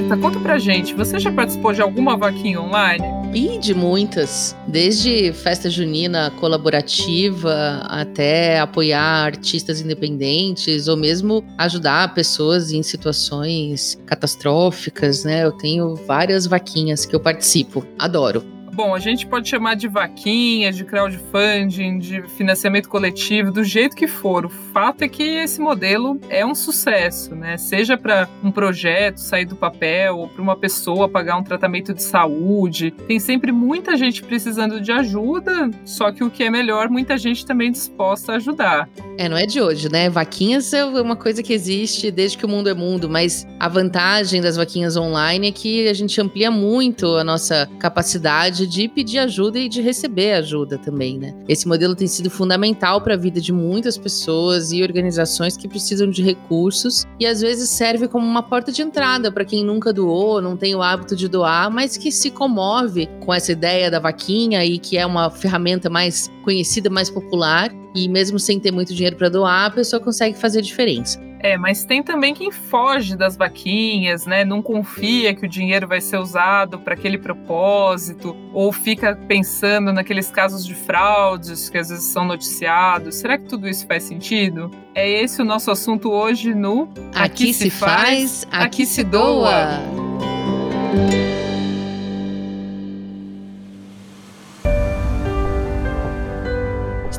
Roberta, conta pra gente, você já participou de alguma vaquinha online? E de muitas, desde festa junina colaborativa até apoiar artistas independentes ou mesmo ajudar pessoas em situações catastróficas, né? Eu tenho várias vaquinhas que eu participo. Adoro. Bom, a gente pode chamar de vaquinha, de crowdfunding, de financiamento coletivo, do jeito que for. O fato é que esse modelo é um sucesso, né? Seja para um projeto sair do papel ou para uma pessoa pagar um tratamento de saúde. Tem sempre muita gente precisando de ajuda, só que o que é melhor, muita gente também disposta a ajudar. É, não é de hoje, né? Vaquinhas é uma coisa que existe desde que o mundo é mundo, mas a vantagem das vaquinhas online é que a gente amplia muito a nossa capacidade de pedir ajuda e de receber ajuda também, né? Esse modelo tem sido fundamental para a vida de muitas pessoas e organizações que precisam de recursos e às vezes serve como uma porta de entrada para quem nunca doou, não tem o hábito de doar, mas que se comove com essa ideia da vaquinha e que é uma ferramenta mais conhecida, mais popular e mesmo sem ter muito dinheiro para doar, a pessoa consegue fazer diferença. É, mas tem também quem foge das vaquinhas, né? Não confia que o dinheiro vai ser usado para aquele propósito, ou fica pensando naqueles casos de fraudes que às vezes são noticiados. Será que tudo isso faz sentido? É esse o nosso assunto hoje no Aqui, aqui se faz, aqui, aqui se doa.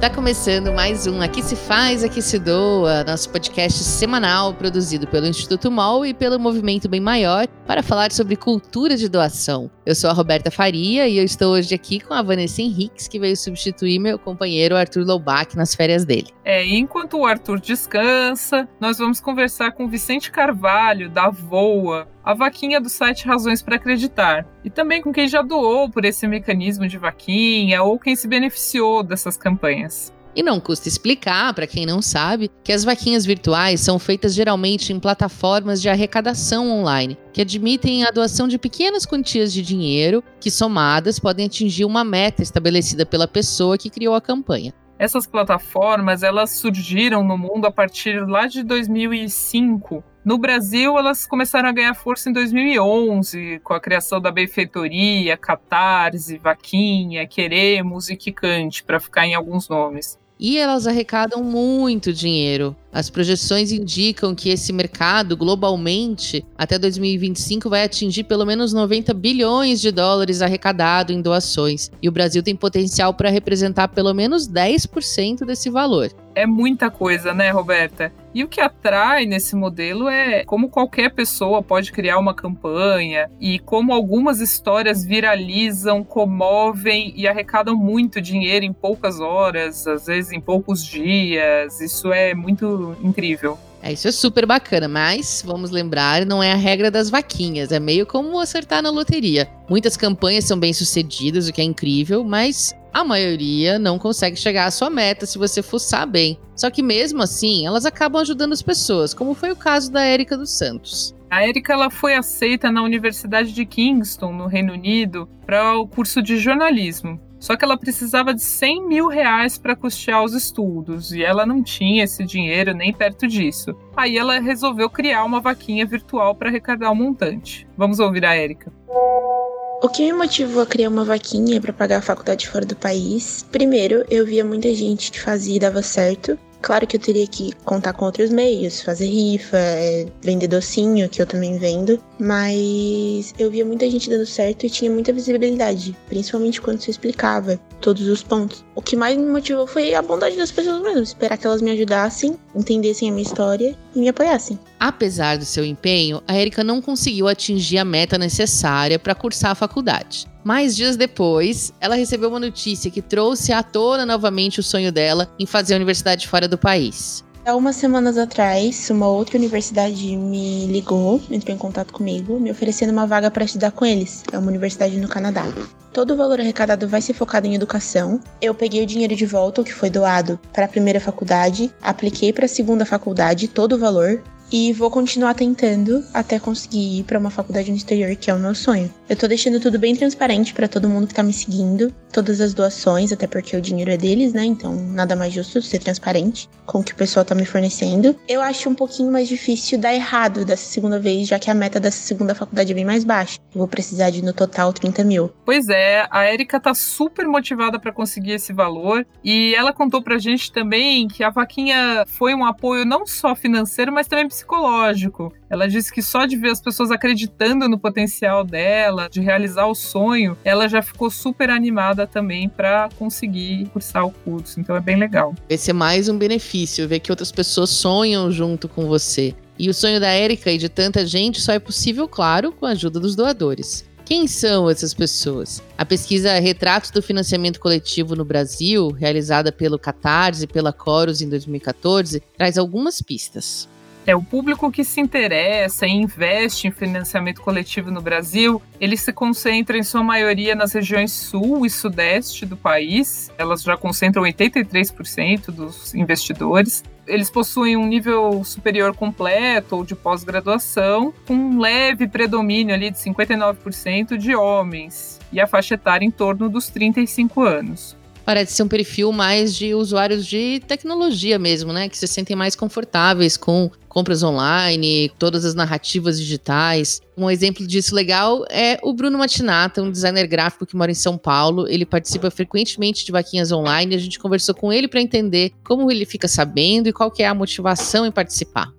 Está começando mais um Aqui se faz, aqui se doa, nosso podcast semanal produzido pelo Instituto MOL e pelo Movimento Bem Maior para falar sobre cultura de doação. Eu sou a Roberta Faria e eu estou hoje aqui com a Vanessa Henriques, que veio substituir meu companheiro Arthur Loubach nas férias dele. É, enquanto o Arthur descansa, nós vamos conversar com Vicente Carvalho, da Voa, a vaquinha do site Razões para Acreditar. E também com quem já doou por esse mecanismo de vaquinha ou quem se beneficiou dessas campanhas. E não custa explicar, para quem não sabe, que as vaquinhas virtuais são feitas geralmente em plataformas de arrecadação online, que admitem a doação de pequenas quantias de dinheiro, que somadas podem atingir uma meta estabelecida pela pessoa que criou a campanha. Essas plataformas, elas surgiram no mundo a partir lá de 2005. No Brasil, elas começaram a ganhar força em 2011, com a criação da Benfeitoria, Catarse, Vaquinha, Queremos e Quicante, para ficar em alguns nomes. E elas arrecadam muito dinheiro. As projeções indicam que esse mercado, globalmente, até 2025, vai atingir pelo menos 90 bilhões de dólares arrecadado em doações. E o Brasil tem potencial para representar pelo menos 10% desse valor. É muita coisa, né, Roberta? E o que atrai nesse modelo é como qualquer pessoa pode criar uma campanha e como algumas histórias viralizam, comovem e arrecadam muito dinheiro em poucas horas, às vezes em poucos dias. Isso é muito incrível. É, isso é super bacana, mas vamos lembrar, não é a regra das vaquinhas, é meio como acertar na loteria. Muitas campanhas são bem sucedidas, o que é incrível, mas a maioria não consegue chegar à sua meta se você fuçar bem. Só que mesmo assim, elas acabam ajudando as pessoas, como foi o caso da Érica dos Santos. A Érica ela foi aceita na Universidade de Kingston, no Reino Unido, para o curso de jornalismo. Só que ela precisava de 100 mil reais para custear os estudos e ela não tinha esse dinheiro nem perto disso. Aí ela resolveu criar uma vaquinha virtual para arrecadar o um montante. Vamos ouvir a Érica. O que me motivou a criar uma vaquinha para pagar a faculdade fora do país? Primeiro, eu via muita gente que fazia e dava certo, Claro que eu teria que contar com outros meios, fazer rifa, é, vender docinho, que eu também vendo, mas eu via muita gente dando certo e tinha muita visibilidade, principalmente quando você explicava todos os pontos. O que mais me motivou foi a bondade das pessoas mesmo, esperar que elas me ajudassem, entendessem a minha história e me apoiassem. Apesar do seu empenho, a Erika não conseguiu atingir a meta necessária para cursar a faculdade. Mais dias depois, ela recebeu uma notícia que trouxe à tona novamente o sonho dela em fazer a universidade fora do país. Há umas semanas atrás, uma outra universidade me ligou, entrou em contato comigo, me oferecendo uma vaga para estudar com eles. É uma universidade no Canadá. Todo o valor arrecadado vai ser focado em educação. Eu peguei o dinheiro de volta, o que foi doado, para a primeira faculdade, apliquei para a segunda faculdade, todo o valor, e vou continuar tentando até conseguir ir para uma faculdade no exterior, que é o meu sonho. Eu tô deixando tudo bem transparente para todo mundo que tá me seguindo, todas as doações, até porque o dinheiro é deles, né? Então, nada mais justo ser transparente com o que o pessoal tá me fornecendo. Eu acho um pouquinho mais difícil dar errado dessa segunda vez, já que a meta dessa segunda faculdade é bem mais baixa. Eu vou precisar de no total 30 mil. Pois é, a Erika tá super motivada para conseguir esse valor e ela contou pra gente também que a vaquinha foi um apoio não só financeiro, mas também. Ela disse que só de ver as pessoas acreditando no potencial dela, de realizar o sonho, ela já ficou super animada também para conseguir cursar o curso. Então é bem legal. Esse é mais um benefício, ver que outras pessoas sonham junto com você. E o sonho da Érica e de tanta gente só é possível, claro, com a ajuda dos doadores. Quem são essas pessoas? A pesquisa Retratos do Financiamento Coletivo no Brasil, realizada pelo Catarse e pela Coros em 2014, traz algumas pistas. É o público que se interessa e investe em financiamento coletivo no Brasil, ele se concentra em sua maioria nas regiões sul e sudeste do país. Elas já concentram 83% dos investidores. Eles possuem um nível superior completo ou de pós-graduação, com um leve predomínio ali de 59% de homens e a faixa etária em torno dos 35 anos parece ser um perfil mais de usuários de tecnologia mesmo, né? Que se sentem mais confortáveis com compras online, todas as narrativas digitais. Um exemplo disso legal é o Bruno Matinata, um designer gráfico que mora em São Paulo. Ele participa frequentemente de vaquinhas online. A gente conversou com ele para entender como ele fica sabendo e qual que é a motivação em participar.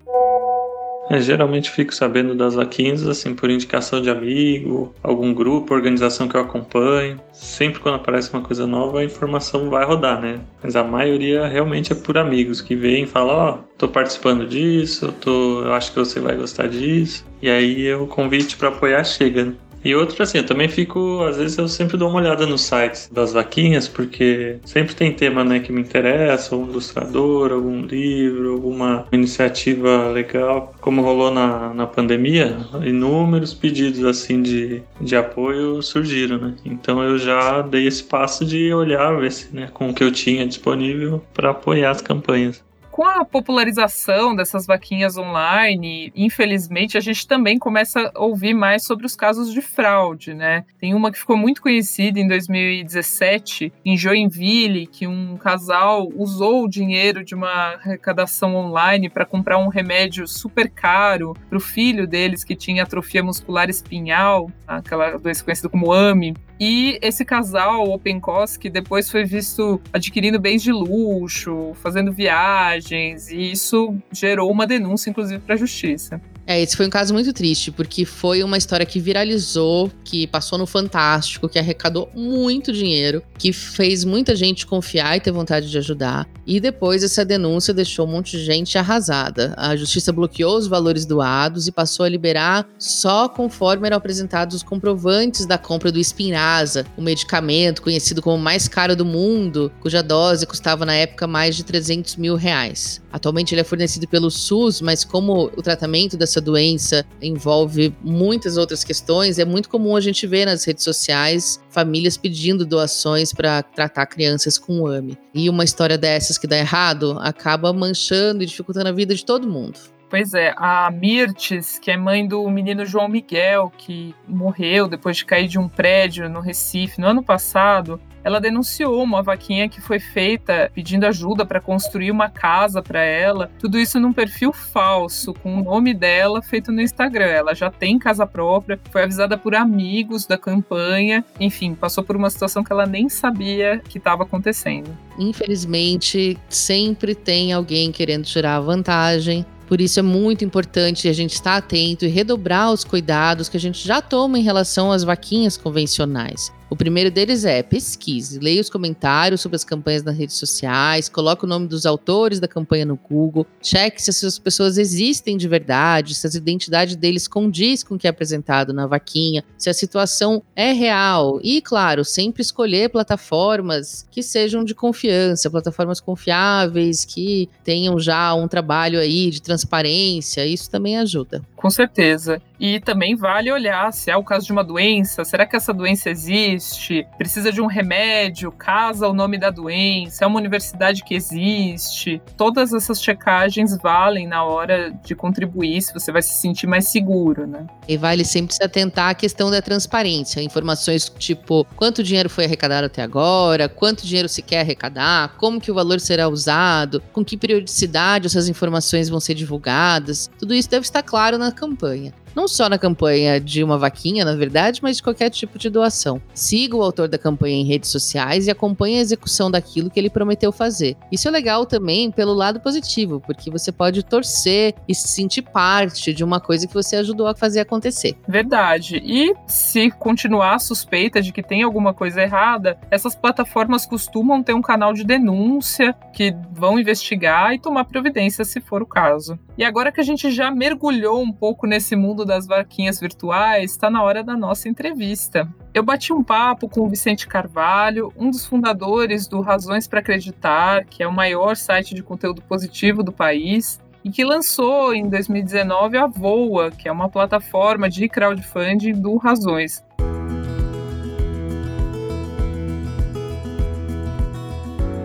É, geralmente fico sabendo das vaquinhas assim por indicação de amigo, algum grupo, organização que eu acompanho. Sempre quando aparece uma coisa nova, a informação vai rodar, né? Mas a maioria realmente é por amigos que vêm e falam: Ó, oh, tô participando disso, eu, tô, eu acho que você vai gostar disso. E aí o convite para apoiar chega, né? E outro, assim, eu também fico, às vezes eu sempre dou uma olhada nos sites das vaquinhas, porque sempre tem tema, né, que me interessa, um ilustrador, algum livro, alguma iniciativa legal. Como rolou na, na pandemia, inúmeros pedidos, assim, de, de apoio surgiram, né? Então eu já dei esse passo de olhar, ver se, né, com o que eu tinha disponível para apoiar as campanhas com a popularização dessas vaquinhas online, infelizmente, a gente também começa a ouvir mais sobre os casos de fraude, né? Tem uma que ficou muito conhecida em 2017, em Joinville, que um casal usou o dinheiro de uma arrecadação online para comprar um remédio super caro para o filho deles que tinha atrofia muscular espinhal, aquela doença conhecida como AMI. E esse casal, Open Cost, que depois foi visto adquirindo bens de luxo, fazendo viagens, e isso gerou uma denúncia, inclusive, para a justiça. É, esse foi um caso muito triste, porque foi uma história que viralizou, que passou no Fantástico, que arrecadou muito dinheiro, que fez muita gente confiar e ter vontade de ajudar. E depois essa denúncia deixou um monte de gente arrasada. A justiça bloqueou os valores doados e passou a liberar só conforme eram apresentados os comprovantes da compra do Spinraza, um medicamento conhecido como o mais caro do mundo, cuja dose custava na época mais de 300 mil reais. Atualmente ele é fornecido pelo SUS, mas como o tratamento dessa doença envolve muitas outras questões, é muito comum a gente ver nas redes sociais famílias pedindo doações para tratar crianças com AME. E uma história dessas que dá errado acaba manchando e dificultando a vida de todo mundo. Pois é, a Mirtes, que é mãe do menino João Miguel, que morreu depois de cair de um prédio no Recife no ano passado, ela denunciou uma vaquinha que foi feita pedindo ajuda para construir uma casa para ela. Tudo isso num perfil falso, com o nome dela feito no Instagram. Ela já tem casa própria, foi avisada por amigos da campanha, enfim, passou por uma situação que ela nem sabia que estava acontecendo. Infelizmente, sempre tem alguém querendo tirar vantagem por isso é muito importante a gente estar atento e redobrar os cuidados que a gente já toma em relação às vaquinhas convencionais. O primeiro deles é pesquise, leia os comentários sobre as campanhas nas redes sociais, coloque o nome dos autores da campanha no Google, cheque se essas pessoas existem de verdade, se a identidade deles condiz com o que é apresentado na vaquinha, se a situação é real e, claro, sempre escolher plataformas que sejam de confiança, plataformas confiáveis, que tenham já um trabalho aí de transparência, isso também ajuda. Com certeza. E também vale olhar se é o caso de uma doença, será que essa doença existe? Precisa de um remédio? Casa o nome da doença? É uma universidade que existe? Todas essas checagens valem na hora de contribuir se você vai se sentir mais seguro, né? E vale sempre se atentar à questão da transparência, informações tipo quanto dinheiro foi arrecadado até agora, quanto dinheiro se quer arrecadar, como que o valor será usado, com que periodicidade essas informações vão ser divulgadas. Tudo isso deve estar claro na campanha não só na campanha de uma vaquinha, na verdade, mas de qualquer tipo de doação. Siga o autor da campanha em redes sociais e acompanhe a execução daquilo que ele prometeu fazer. Isso é legal também pelo lado positivo, porque você pode torcer e se sentir parte de uma coisa que você ajudou a fazer acontecer. Verdade. E se continuar suspeita de que tem alguma coisa errada, essas plataformas costumam ter um canal de denúncia que vão investigar e tomar providência se for o caso. E agora que a gente já mergulhou um pouco nesse mundo mundo das vaquinhas virtuais, está na hora da nossa entrevista. Eu bati um papo com o Vicente Carvalho, um dos fundadores do Razões para Acreditar, que é o maior site de conteúdo positivo do país, e que lançou em 2019 a Voa, que é uma plataforma de crowdfunding do Razões.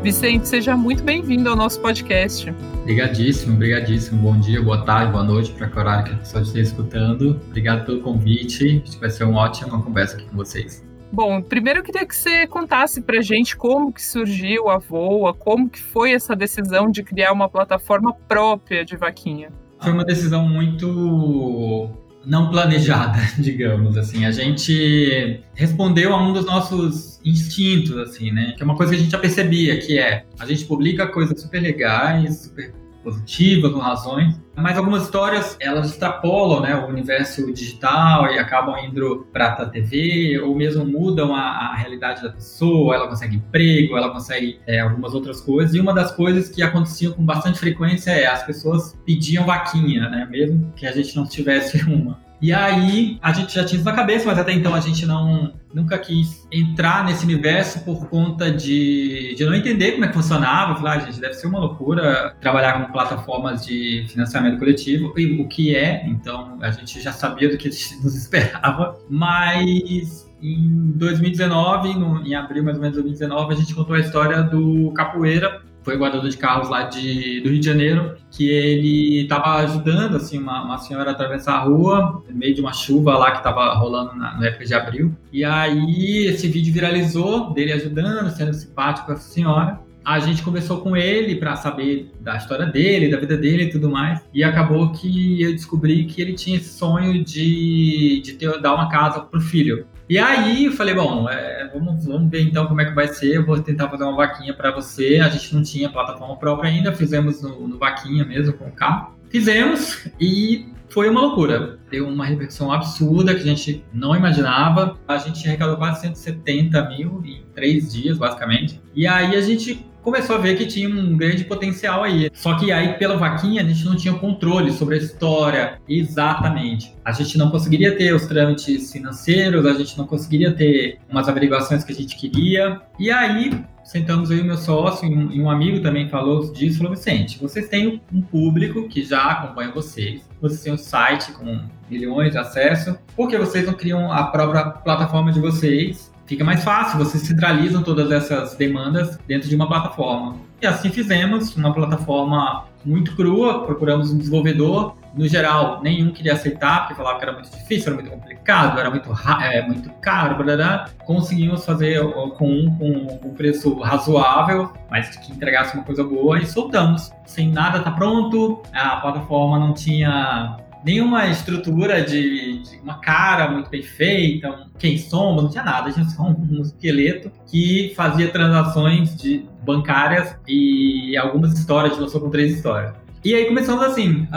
Vicente, seja muito bem-vindo ao nosso podcast. Obrigadíssimo, obrigadíssimo. Bom dia, boa tarde, boa noite para que horário que a pessoa esteja escutando. Obrigado pelo convite. Acho que vai ser uma ótima conversa aqui com vocês. Bom, primeiro eu queria que você contasse para gente como que surgiu a Voa, como que foi essa decisão de criar uma plataforma própria de vaquinha. Foi uma decisão muito não planejada, digamos assim. A gente respondeu a um dos nossos instintos, assim, né? Que é uma coisa que a gente já percebia, que é a gente publica coisas super legais, super positivas, com razões, mas algumas histórias elas extrapolam né, o universo digital e acabam indo para a TV ou mesmo mudam a, a, realidade da pessoa, ela consegue emprego, ela consegue é, algumas outras coisas. E uma das coisas que aconteciam com bastante frequência é as pessoas pediam vaquinha, né, mesmo que a gente não tivesse uma. E aí a gente já tinha isso na cabeça, mas até então a gente não nunca quis entrar nesse universo por conta de, de não entender como é que funcionava. Falar, ah, gente, deve ser uma loucura trabalhar com plataformas de financiamento coletivo, e o que é, então a gente já sabia do que nos esperava, mas em 2019, no, em abril mais ou menos de 2019, a gente contou a história do Capoeira, foi guardador de carros lá de, do Rio de Janeiro, que ele estava ajudando assim uma, uma, senhora a atravessar a rua, no meio de uma chuva lá que estava rolando na, na, época de abril. E aí esse vídeo viralizou, dele ajudando, sendo simpático com essa senhora. A gente conversou com ele para saber da história dele, da vida dele e tudo mais. E acabou que eu descobri que ele tinha esse sonho de, de ter, dar uma casa pro filho. E aí eu falei, bom, é, vamos, vamos ver então como é que vai ser. Eu vou tentar fazer uma vaquinha para você. A gente não tinha plataforma própria ainda, fizemos no, no vaquinha mesmo com o carro. Fizemos e foi uma loucura. Deu uma repercussão absurda que a gente não imaginava. A gente arrecadou quase 170 mil em três dias, basicamente. E aí a gente começou a ver que tinha um grande potencial aí. Só que aí, pela vaquinha, a gente não tinha controle sobre a história exatamente. A gente não conseguiria ter os trâmites financeiros, a gente não conseguiria ter umas averiguações que a gente queria. E aí, sentamos eu e meu sócio, e um, e um amigo também falou disso, falou, Vicente, vocês têm um público que já acompanha vocês, vocês têm um site com milhões de acesso, por que vocês não criam a própria plataforma de vocês fica mais fácil, vocês centralizam todas essas demandas dentro de uma plataforma. E assim fizemos, uma plataforma muito crua, procuramos um desenvolvedor, no geral, nenhum queria aceitar, porque falava que era muito difícil, era muito complicado, era muito, é, muito caro, blá, blá. conseguimos fazer com um com um preço razoável, mas que entregasse uma coisa boa e soltamos. Sem nada tá pronto, a plataforma não tinha nenhuma estrutura de, de, uma cara muito bem feita, um, quem somos, não tinha nada, tinha só um, um esqueleto que fazia transações de bancárias e algumas histórias, a gente lançou com três histórias. E aí começamos assim,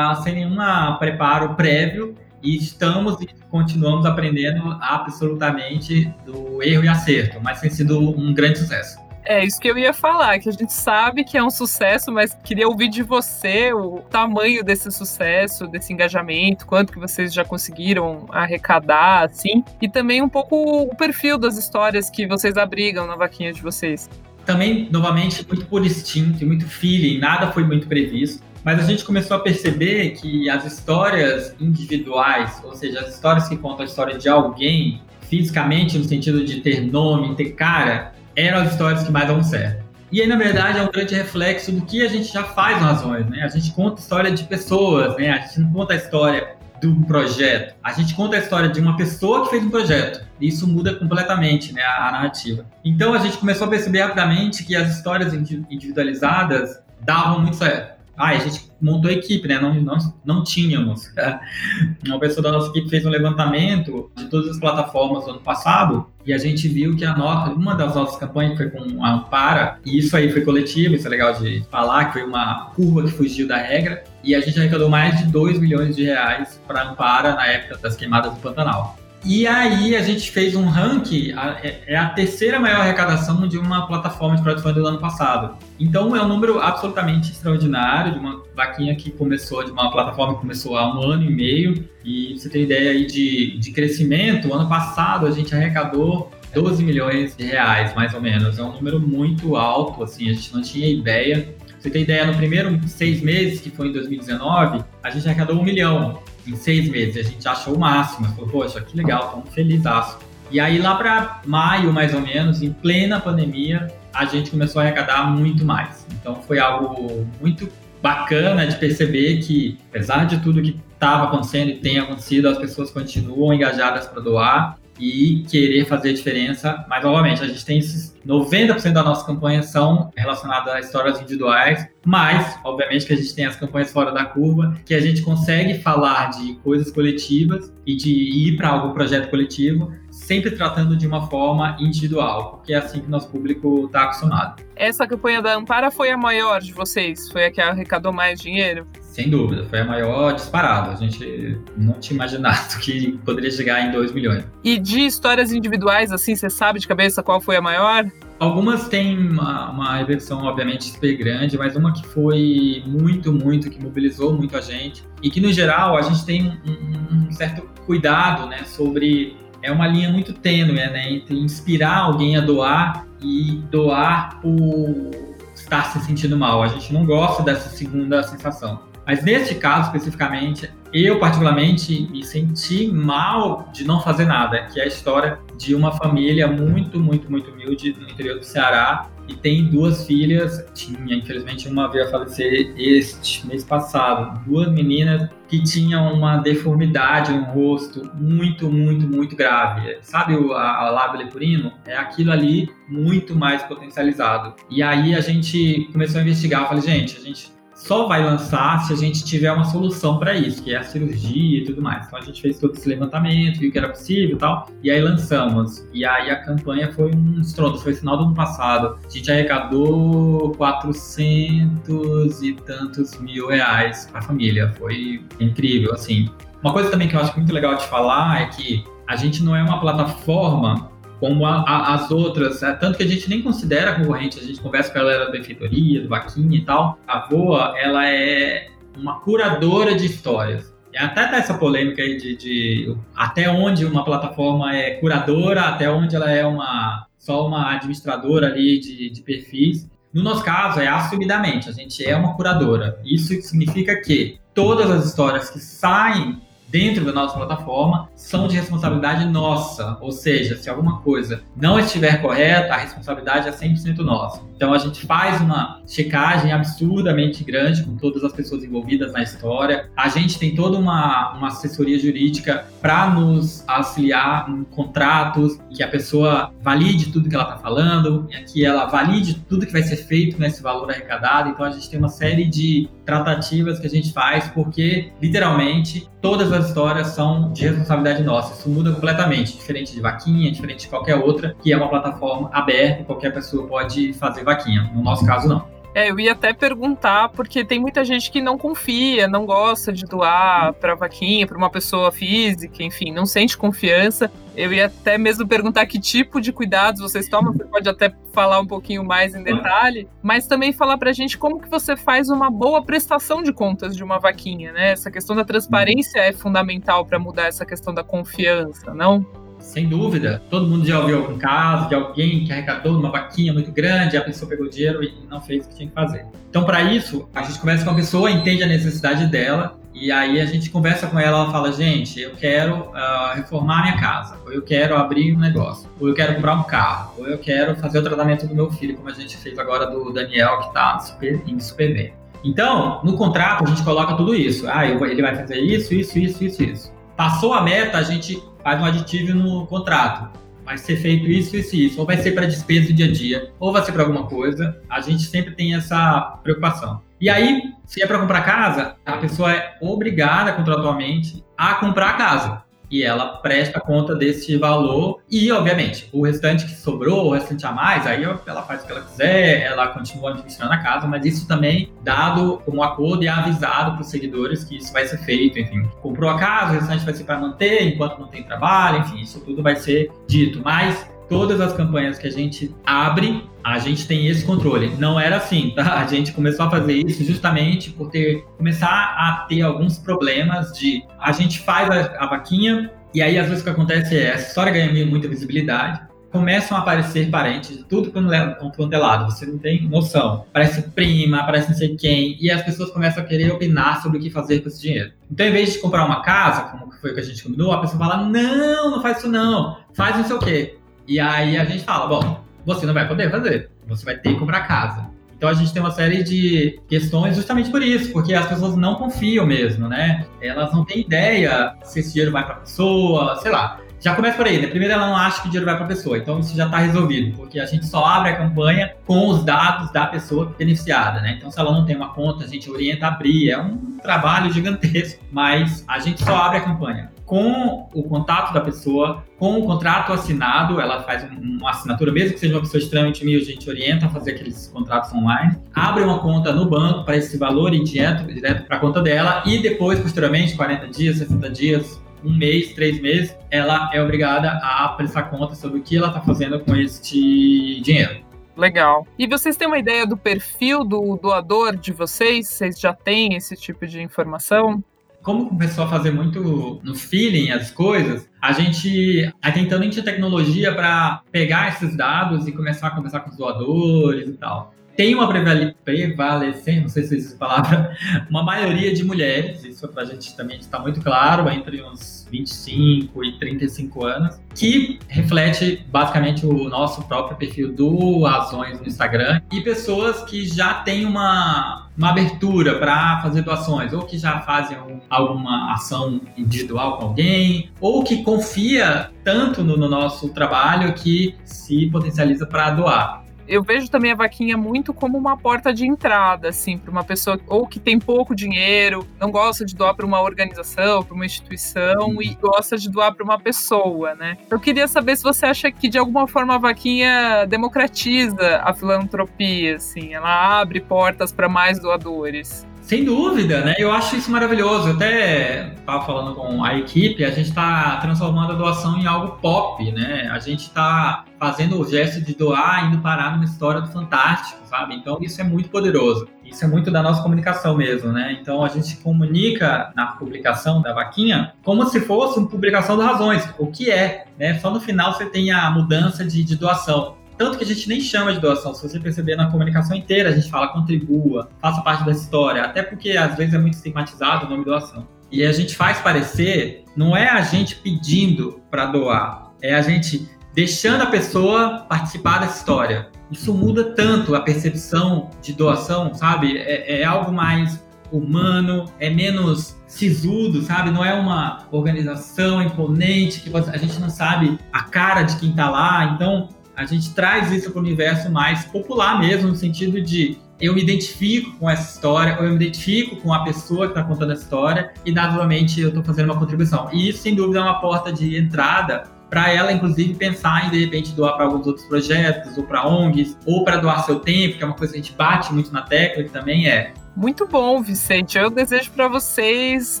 sem nenhum preparo prévio, e estamos e continuamos aprendendo absolutamente do erro e acerto, mas tem sido um grande sucesso. É isso que eu ia falar, que a gente sabe que é um sucesso, mas queria ouvir de você o tamanho desse sucesso, desse engajamento, quanto que vocês já conseguiram arrecadar, assim, e também um pouco o perfil das histórias que vocês abrigam na vaquinha de vocês. Também, novamente, muito por instinto muito feeling, nada foi muito previsto. Mas a gente começou a perceber que as histórias individuais, ou seja, as histórias que contam a história de alguém, fisicamente, no sentido de ter nome, ter cara, eram as histórias que mais dão certo. E aí, na verdade, é um grande reflexo do que a gente já faz nas razões, né? A gente conta história de pessoas, né? A gente não conta a história de um projeto. A gente conta a história de uma pessoa que fez um projeto. E isso muda completamente né, a, a narrativa. Então a gente começou a perceber rapidamente que as histórias individualizadas davam muito certo. Ah, a gente montou a equipe, né? Não, não, não tínhamos. Uma pessoa da nossa equipe fez um levantamento de todas as plataformas do ano passado e a gente viu que a nossa, uma das nossas campanhas foi com a Ampara, e isso aí foi coletivo, isso é legal de falar, que foi uma curva que fugiu da regra, e a gente arrecadou mais de 2 milhões de reais para Ampara na época das queimadas do Pantanal. E aí a gente fez um ranking, é, é a terceira maior arrecadação de uma plataforma de crowdfunding do ano passado. Então é um número absolutamente extraordinário de uma vaquinha que começou, de uma plataforma que começou há um ano e meio. E você tem ideia aí de, de crescimento, ano passado a gente arrecadou 12 milhões de reais, mais ou menos. É um número muito alto, assim, a gente não tinha ideia. Você tem ideia, no primeiro seis meses, que foi em 2019, a gente arrecadou um milhão em seis meses. A gente achou o máximo. Falou, poxa, que legal, estamos felizes. E aí, lá para maio, mais ou menos, em plena pandemia, a gente começou a arrecadar muito mais. Então, foi algo muito bacana de perceber que, apesar de tudo que estava acontecendo e tem acontecido, as pessoas continuam engajadas para doar e querer fazer diferença. Mas, obviamente, a gente tem esses 90% da nossa campanha são relacionadas a histórias individuais, mas, obviamente, que a gente tem as campanhas fora da curva, que a gente consegue falar de coisas coletivas e de ir para algum projeto coletivo, sempre tratando de uma forma individual, porque é assim que nosso público está acostumado. Essa campanha da Ampara foi a maior de vocês? Foi a que arrecadou mais dinheiro? Sem dúvida, foi a maior disparada. A gente não tinha imaginado que poderia chegar em 2 milhões. E de histórias individuais, assim, você sabe de cabeça qual foi a maior? Algumas têm uma, uma reversão, obviamente, super grande, mas uma que foi muito, muito, que mobilizou muito a gente. E que, no geral, a gente tem um, um certo cuidado né, sobre. É uma linha muito tênue né, entre inspirar alguém a doar e doar por estar se sentindo mal. A gente não gosta dessa segunda sensação. Mas neste caso especificamente, eu particularmente me senti mal de não fazer nada, que é a história de uma família muito, muito, muito humilde no interior do Ceará e tem duas filhas, tinha, infelizmente uma veio a falecer este mês passado, duas meninas que tinham uma deformidade no rosto muito, muito, muito grave. Sabe o, lábio leporino? É aquilo ali muito mais potencializado. E aí a gente começou a investigar, eu falei, gente, a gente só vai lançar se a gente tiver uma solução para isso, que é a cirurgia e tudo mais. Então a gente fez todo esse levantamento, viu que era possível e tal, e aí lançamos. E aí a campanha foi um estrondo, foi final do ano passado. A gente arrecadou 400 e tantos mil reais para a família. Foi incrível, assim. Uma coisa também que eu acho muito legal de falar é que a gente não é uma plataforma como a, a, as outras, é, tanto que a gente nem considera concorrente, a gente conversa com a galera da benfeitoria, do Vaquinha e tal. A Voa, ela é uma curadora de histórias. Até tá essa polêmica aí de, de, até onde uma plataforma é curadora, até onde ela é uma só uma administradora ali de, de perfis. No nosso caso, é assumidamente, a gente é uma curadora. Isso significa que todas as histórias que saem dentro da nossa plataforma são de responsabilidade nossa. Ou seja, se alguma coisa não estiver correta, a responsabilidade é 100% nossa. Então a gente faz uma checagem absurdamente grande com todas as pessoas envolvidas na história. A gente tem toda uma, uma assessoria jurídica para nos auxiliar em contratos, que a pessoa valide tudo que ela está falando, que ela valide tudo que vai ser feito nesse valor arrecadado. Então a gente tem uma série de tratativas que a gente faz, porque literalmente todas as histórias são de responsabilidade nossa. Isso muda completamente, diferente de Vaquinha, diferente de qualquer outra, que é uma plataforma aberta, qualquer pessoa pode fazer Vaquinha. No nosso caso, não. É, eu ia até perguntar, porque tem muita gente que não confia, não gosta de doar para vaquinha, para uma pessoa física, enfim, não sente confiança. Eu ia até mesmo perguntar que tipo de cuidados vocês tomam, você pode até falar um pouquinho mais em detalhe, mas também falar para a gente como que você faz uma boa prestação de contas de uma vaquinha, né? Essa questão da transparência é fundamental para mudar essa questão da confiança, não? Sem dúvida. Todo mundo já ouviu algum caso de alguém que arrecadou uma vaquinha muito grande, a pessoa pegou dinheiro e não fez o que tinha que fazer. Então, para isso, a gente começa com a pessoa, entende a necessidade dela, e aí a gente conversa com ela, ela fala, gente, eu quero uh, reformar minha casa, ou eu quero abrir um negócio, ou eu quero comprar um carro, ou eu quero fazer o tratamento do meu filho, como a gente fez agora do Daniel, que está super, em super bem. Então, no contrato, a gente coloca tudo isso. Ah, ele vai fazer isso, isso, isso, isso, isso. Passou a meta, a gente faz um aditivo no contrato. Vai ser feito isso, isso e isso. Ou vai ser para despesa do dia a dia, ou vai ser para alguma coisa. A gente sempre tem essa preocupação. E aí, se é para comprar casa, a pessoa é obrigada contratualmente a comprar a casa e ela presta conta desse valor e, obviamente, o restante que sobrou, o restante a mais, aí ela faz o que ela quiser, ela continua administrando a casa, mas isso também dado como acordo e avisado para os seguidores que isso vai ser feito, enfim. Comprou a casa, o restante vai ser para manter enquanto não tem trabalho, enfim, isso tudo vai ser dito, mas todas as campanhas que a gente abre, a gente tem esse controle. Não era assim, tá? A gente começou a fazer isso justamente por ter começar a ter alguns problemas de a gente faz a, a vaquinha e aí às vezes o que acontece é essa história ganha muita visibilidade, começam a aparecer parentes de tudo quanto é lado, você não tem noção. Parece prima, parece não sei quem, e as pessoas começam a querer opinar sobre o que fazer com esse dinheiro. Então, em vez de comprar uma casa, como foi o que a gente combinou, a pessoa fala: não, não faz isso não, faz não sei o quê. E aí a gente fala, bom, você não vai poder fazer, você vai ter que comprar casa. Então a gente tem uma série de questões justamente por isso, porque as pessoas não confiam mesmo, né? Elas não têm ideia se esse dinheiro vai para a pessoa, sei lá. Já começa por aí, né? Primeiro ela não acha que o dinheiro vai para a pessoa, então isso já está resolvido, porque a gente só abre a campanha com os dados da pessoa beneficiada, né? Então se ela não tem uma conta, a gente orienta a abrir, é um trabalho gigantesco, mas a gente só abre a campanha com o contato da pessoa, com o contrato assinado, ela faz uma assinatura, mesmo que seja uma pessoa extremamente humilde, a gente orienta a fazer aqueles contratos online, abre uma conta no banco para esse valor e direto, direto para a conta dela e depois, posteriormente, 40 dias, 60 dias, um mês, três meses, ela é obrigada a prestar conta sobre o que ela está fazendo com este dinheiro. Legal. E vocês têm uma ideia do perfil do doador de vocês? Vocês já têm esse tipo de informação? Como começou a fazer muito no feeling as coisas, a gente está tentando a tecnologia para pegar esses dados e começar a conversar com os doadores e tal. Tem uma prevalecência, não sei se existe palavra, uma maioria de mulheres, isso para a gente também está muito claro, entre uns 25 e 35 anos, que reflete basicamente o nosso próprio perfil do Razões no Instagram e pessoas que já têm uma, uma abertura para fazer doações, ou que já fazem alguma ação individual com alguém, ou que confia tanto no, no nosso trabalho que se potencializa para doar eu vejo também a vaquinha muito como uma porta de entrada, assim, para uma pessoa ou que tem pouco dinheiro, não gosta de doar para uma organização, para uma instituição e gosta de doar para uma pessoa, né? Eu queria saber se você acha que de alguma forma a vaquinha democratiza a filantropia, assim, ela abre portas para mais doadores. Sem dúvida, né? Eu acho isso maravilhoso. Eu até estava falando com a equipe, a gente está transformando a doação em algo pop, né? A gente está fazendo o gesto de doar, indo parar numa história do Fantástico, sabe? Então isso é muito poderoso. Isso é muito da nossa comunicação mesmo, né? Então a gente comunica na publicação da vaquinha como se fosse uma publicação de razões, o que é, né? Só no final você tem a mudança de, de doação. Tanto que a gente nem chama de doação. Se você perceber na comunicação inteira, a gente fala contribua, faça parte da história. Até porque às vezes é muito estigmatizado o nome doação. E a gente faz parecer, não é a gente pedindo para doar, é a gente deixando a pessoa participar dessa história. Isso muda tanto a percepção de doação, sabe? É, é algo mais humano, é menos sisudo, sabe? Não é uma organização imponente que a gente não sabe a cara de quem tá lá. Então, a gente traz isso para o universo mais popular mesmo, no sentido de eu me identifico com essa história, ou eu me identifico com a pessoa que está contando a história, e naturalmente eu estou fazendo uma contribuição. E isso, sem dúvida, é uma porta de entrada para ela, inclusive, pensar em, de repente, doar para alguns outros projetos, ou para ONGs, ou para doar seu tempo, que é uma coisa que a gente bate muito na tecla, que também é muito bom, Vicente. Eu desejo para vocês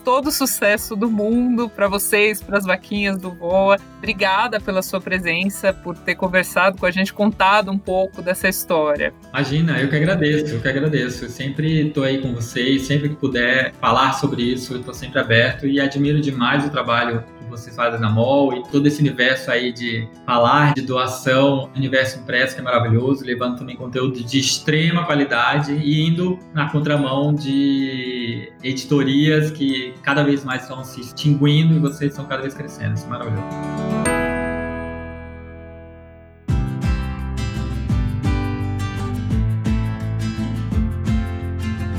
todo o sucesso do mundo, para vocês, para as vaquinhas do Voa. Obrigada pela sua presença, por ter conversado com a gente, contado um pouco dessa história. Imagina, eu que agradeço, eu que agradeço. Eu sempre estou aí com vocês, sempre que puder falar sobre isso, estou sempre aberto e admiro demais o trabalho vocês fazem na MOL e todo esse universo aí de falar de doação, universo impresso que é maravilhoso, levando também conteúdo de extrema qualidade e indo na contramão de editorias que cada vez mais estão se extinguindo e vocês estão cada vez crescendo. Isso é maravilhoso.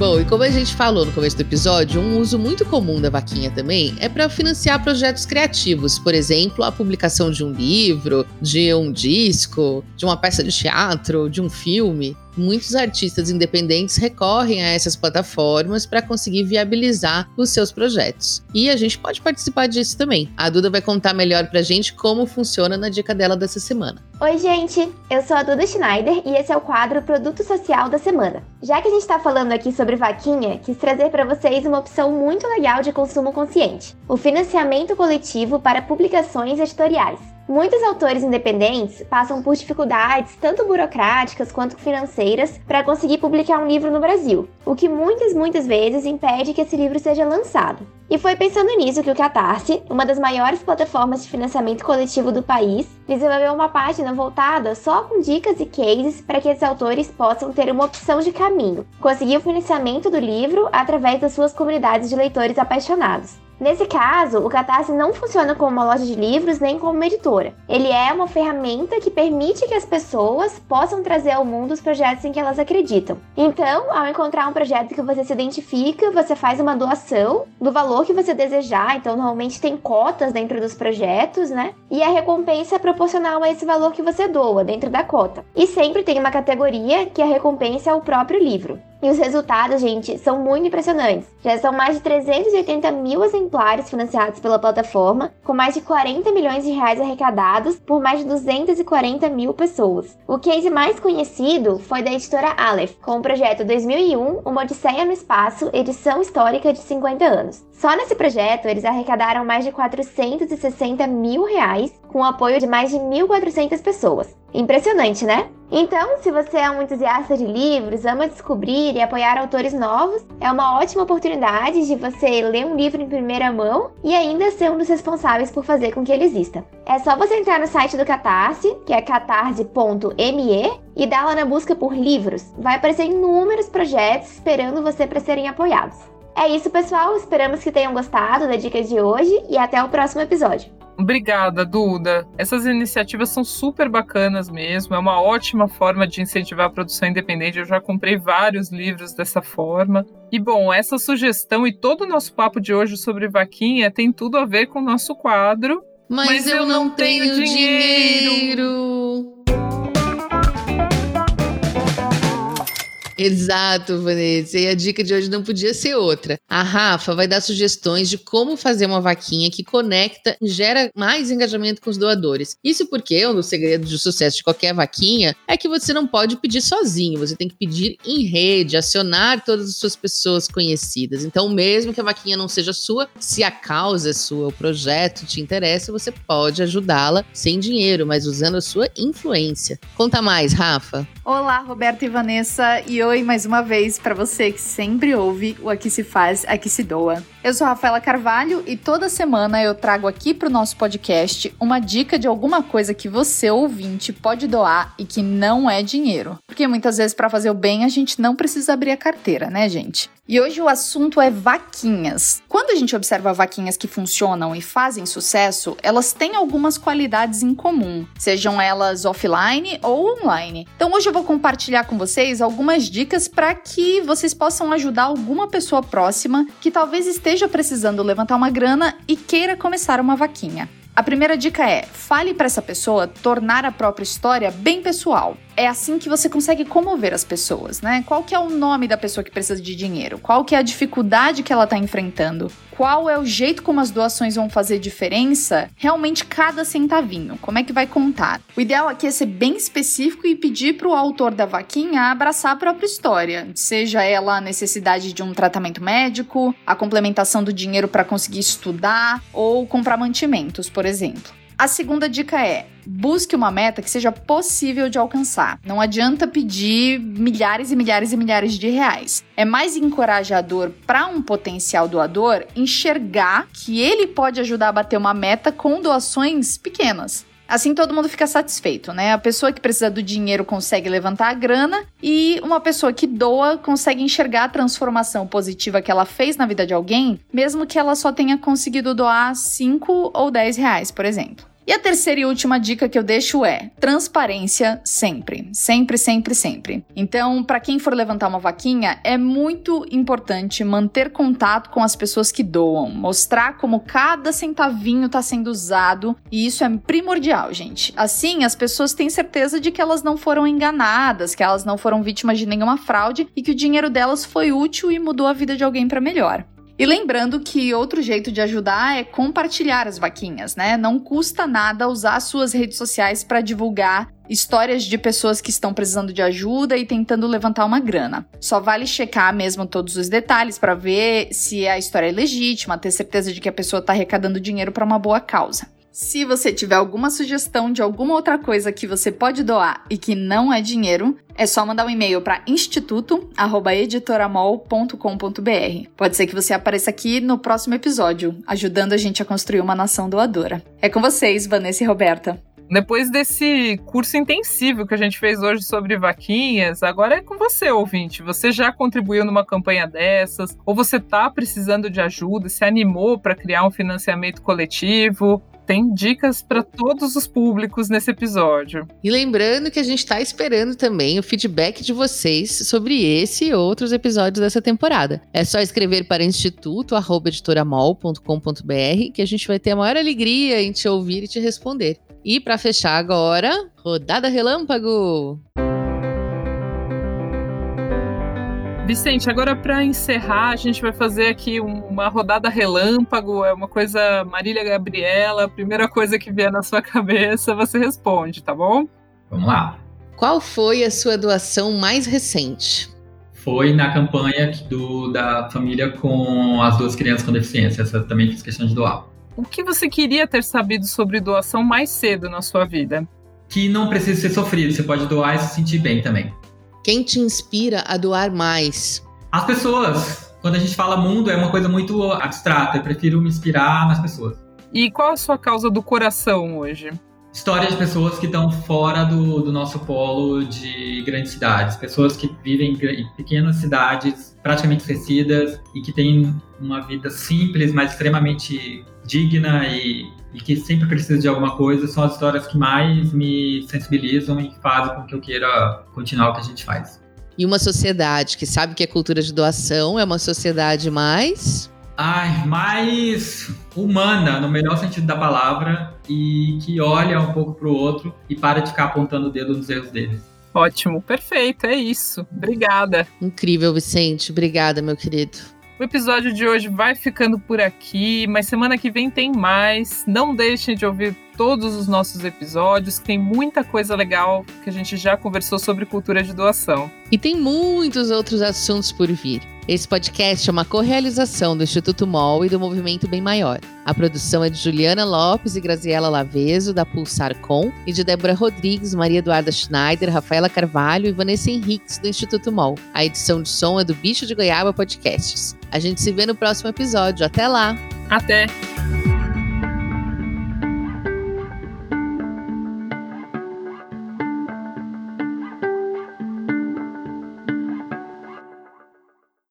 Bom, e como a gente falou no começo do episódio, um uso muito comum da vaquinha também é para financiar projetos criativos, por exemplo, a publicação de um livro, de um disco, de uma peça de teatro, de um filme muitos artistas independentes recorrem a essas plataformas para conseguir viabilizar os seus projetos. E a gente pode participar disso também. A Duda vai contar melhor pra gente como funciona na dica dela dessa semana. Oi, gente! Eu sou a Duda Schneider e esse é o quadro Produto Social da Semana. Já que a gente está falando aqui sobre vaquinha, quis trazer para vocês uma opção muito legal de consumo consciente: o financiamento coletivo para publicações editoriais. Muitos autores independentes passam por dificuldades tanto burocráticas quanto financeiras para conseguir publicar um livro no Brasil, o que muitas, muitas vezes impede que esse livro seja lançado. E foi pensando nisso que o Catarse, uma das maiores plataformas de financiamento coletivo do país, desenvolveu uma página voltada só com dicas e cases para que esses autores possam ter uma opção de caminho, conseguir o financiamento do livro através das suas comunidades de leitores apaixonados. Nesse caso, o Catarse não funciona como uma loja de livros nem como uma editora. Ele é uma ferramenta que permite que as pessoas possam trazer ao mundo os projetos em que elas acreditam. Então, ao encontrar um projeto que você se identifica, você faz uma doação do valor que você desejar. Então, normalmente tem cotas dentro dos projetos, né? E a recompensa é proporcional a esse valor que você doa dentro da cota. E sempre tem uma categoria que a recompensa é o próprio livro. E os resultados, gente, são muito impressionantes. Já são mais de 380 mil exemplares financiados pela plataforma, com mais de 40 milhões de reais arrecadados por mais de 240 mil pessoas. O case mais conhecido foi da editora Aleph, com o projeto 2001, Uma Odisseia no Espaço, edição histórica de 50 anos. Só nesse projeto, eles arrecadaram mais de 460 mil reais, com o apoio de mais de 1.400 pessoas. Impressionante, né? Então, se você é um entusiasta de livros, ama descobrir e apoiar autores novos, é uma ótima oportunidade de você ler um livro em primeira mão e ainda ser um dos responsáveis por fazer com que ele exista. É só você entrar no site do Catarse, que é catarse.me, e dar lá na busca por livros. Vai aparecer inúmeros projetos esperando você para serem apoiados. É isso, pessoal. Esperamos que tenham gostado da dica de hoje e até o próximo episódio. Obrigada, Duda. Essas iniciativas são super bacanas mesmo. É uma ótima forma de incentivar a produção independente. Eu já comprei vários livros dessa forma. E bom, essa sugestão e todo o nosso papo de hoje sobre vaquinha tem tudo a ver com o nosso quadro. Mas, Mas eu, eu, não tenho, tenho dinheiro. dinheiro. Exato, Vanessa. E a dica de hoje não podia ser outra. A Rafa vai dar sugestões de como fazer uma vaquinha que conecta e gera mais engajamento com os doadores. Isso porque um dos segredos de sucesso de qualquer vaquinha é que você não pode pedir sozinho, você tem que pedir em rede, acionar todas as suas pessoas conhecidas. Então, mesmo que a vaquinha não seja sua, se a causa é sua, o projeto te interessa, você pode ajudá-la sem dinheiro, mas usando a sua influência. Conta mais, Rafa. Olá, Roberto e Vanessa, e oi mais uma vez para você que sempre ouve o Aqui Se Faz, Aqui Se Doa. Eu sou Rafaela Carvalho e toda semana eu trago aqui para o nosso podcast uma dica de alguma coisa que você, ouvinte, pode doar e que não é dinheiro. Porque muitas vezes, para fazer o bem, a gente não precisa abrir a carteira, né, gente? E hoje o assunto é vaquinhas. Quando a gente observa vaquinhas que funcionam e fazem sucesso, elas têm algumas qualidades em comum, sejam elas offline ou online. Então hoje eu vou compartilhar com vocês algumas dicas para que vocês possam ajudar alguma pessoa próxima que talvez esteja precisando levantar uma grana e queira começar uma vaquinha. A primeira dica é: fale para essa pessoa tornar a própria história bem pessoal. É assim que você consegue comover as pessoas, né? Qual que é o nome da pessoa que precisa de dinheiro? Qual que é a dificuldade que ela está enfrentando? qual é o jeito como as doações vão fazer diferença, realmente cada centavinho, como é que vai contar. O ideal aqui é ser bem específico e pedir para o autor da vaquinha abraçar a própria história, seja ela a necessidade de um tratamento médico, a complementação do dinheiro para conseguir estudar ou comprar mantimentos, por exemplo. A segunda dica é: busque uma meta que seja possível de alcançar. Não adianta pedir milhares e milhares e milhares de reais. É mais encorajador para um potencial doador enxergar que ele pode ajudar a bater uma meta com doações pequenas. Assim todo mundo fica satisfeito, né? A pessoa que precisa do dinheiro consegue levantar a grana e uma pessoa que doa consegue enxergar a transformação positiva que ela fez na vida de alguém, mesmo que ela só tenha conseguido doar 5 ou 10 reais, por exemplo. E a terceira e última dica que eu deixo é transparência sempre. Sempre, sempre, sempre. Então, para quem for levantar uma vaquinha, é muito importante manter contato com as pessoas que doam, mostrar como cada centavinho está sendo usado, e isso é primordial, gente. Assim, as pessoas têm certeza de que elas não foram enganadas, que elas não foram vítimas de nenhuma fraude e que o dinheiro delas foi útil e mudou a vida de alguém para melhor. E lembrando que outro jeito de ajudar é compartilhar as vaquinhas, né? Não custa nada usar suas redes sociais para divulgar histórias de pessoas que estão precisando de ajuda e tentando levantar uma grana. Só vale checar mesmo todos os detalhes para ver se a história é legítima, ter certeza de que a pessoa está arrecadando dinheiro para uma boa causa. Se você tiver alguma sugestão de alguma outra coisa que você pode doar e que não é dinheiro, é só mandar um e-mail para instituto@editoramol.com.br. Pode ser que você apareça aqui no próximo episódio, ajudando a gente a construir uma nação doadora. É com vocês, Vanessa e Roberta. Depois desse curso intensivo que a gente fez hoje sobre vaquinhas, agora é com você, ouvinte. Você já contribuiu numa campanha dessas? Ou você está precisando de ajuda, se animou para criar um financiamento coletivo? Tem dicas para todos os públicos nesse episódio. E lembrando que a gente está esperando também o feedback de vocês sobre esse e outros episódios dessa temporada. É só escrever para instituto@editoramol.com.br que a gente vai ter a maior alegria em te ouvir e te responder. E para fechar agora, rodada relâmpago. Vicente, agora para encerrar, a gente vai fazer aqui uma rodada relâmpago, é uma coisa Marília Gabriela, primeira coisa que vier na sua cabeça, você responde, tá bom? Vamos lá. Qual foi a sua doação mais recente? Foi na campanha do, da família com as duas crianças com deficiência, essa também fiz questão de doar. O que você queria ter sabido sobre doação mais cedo na sua vida? Que não precisa ser sofrido, você pode doar e se sentir bem também. Quem te inspira a doar mais? As pessoas. Quando a gente fala mundo, é uma coisa muito abstrata. Eu prefiro me inspirar nas pessoas. E qual a sua causa do coração hoje? Histórias de pessoas que estão fora do, do nosso polo de grandes cidades. Pessoas que vivem em pequenas cidades praticamente esquecidas e que têm uma vida simples, mas extremamente digna e e que sempre precisa de alguma coisa, são as histórias que mais me sensibilizam e fazem com que eu queira continuar o que a gente faz. E uma sociedade que sabe que a cultura de doação é uma sociedade mais. Ai, mais humana, no melhor sentido da palavra, e que olha um pouco para o outro e para de ficar apontando o dedo nos erros deles. Ótimo, perfeito, é isso. Obrigada. Incrível, Vicente. Obrigada, meu querido. O episódio de hoje vai ficando por aqui, mas semana que vem tem mais. Não deixem de ouvir todos os nossos episódios, que tem muita coisa legal que a gente já conversou sobre cultura de doação. E tem muitos outros assuntos por vir. Esse podcast é uma co-realização do Instituto MOL e do Movimento Bem Maior. A produção é de Juliana Lopes e Graziela Laveso, da Pulsar Com, e de Débora Rodrigues, Maria Eduarda Schneider, Rafaela Carvalho e Vanessa Henriques, do Instituto MOL. A edição de som é do Bicho de Goiaba Podcasts. A gente se vê no próximo episódio. Até lá! Até!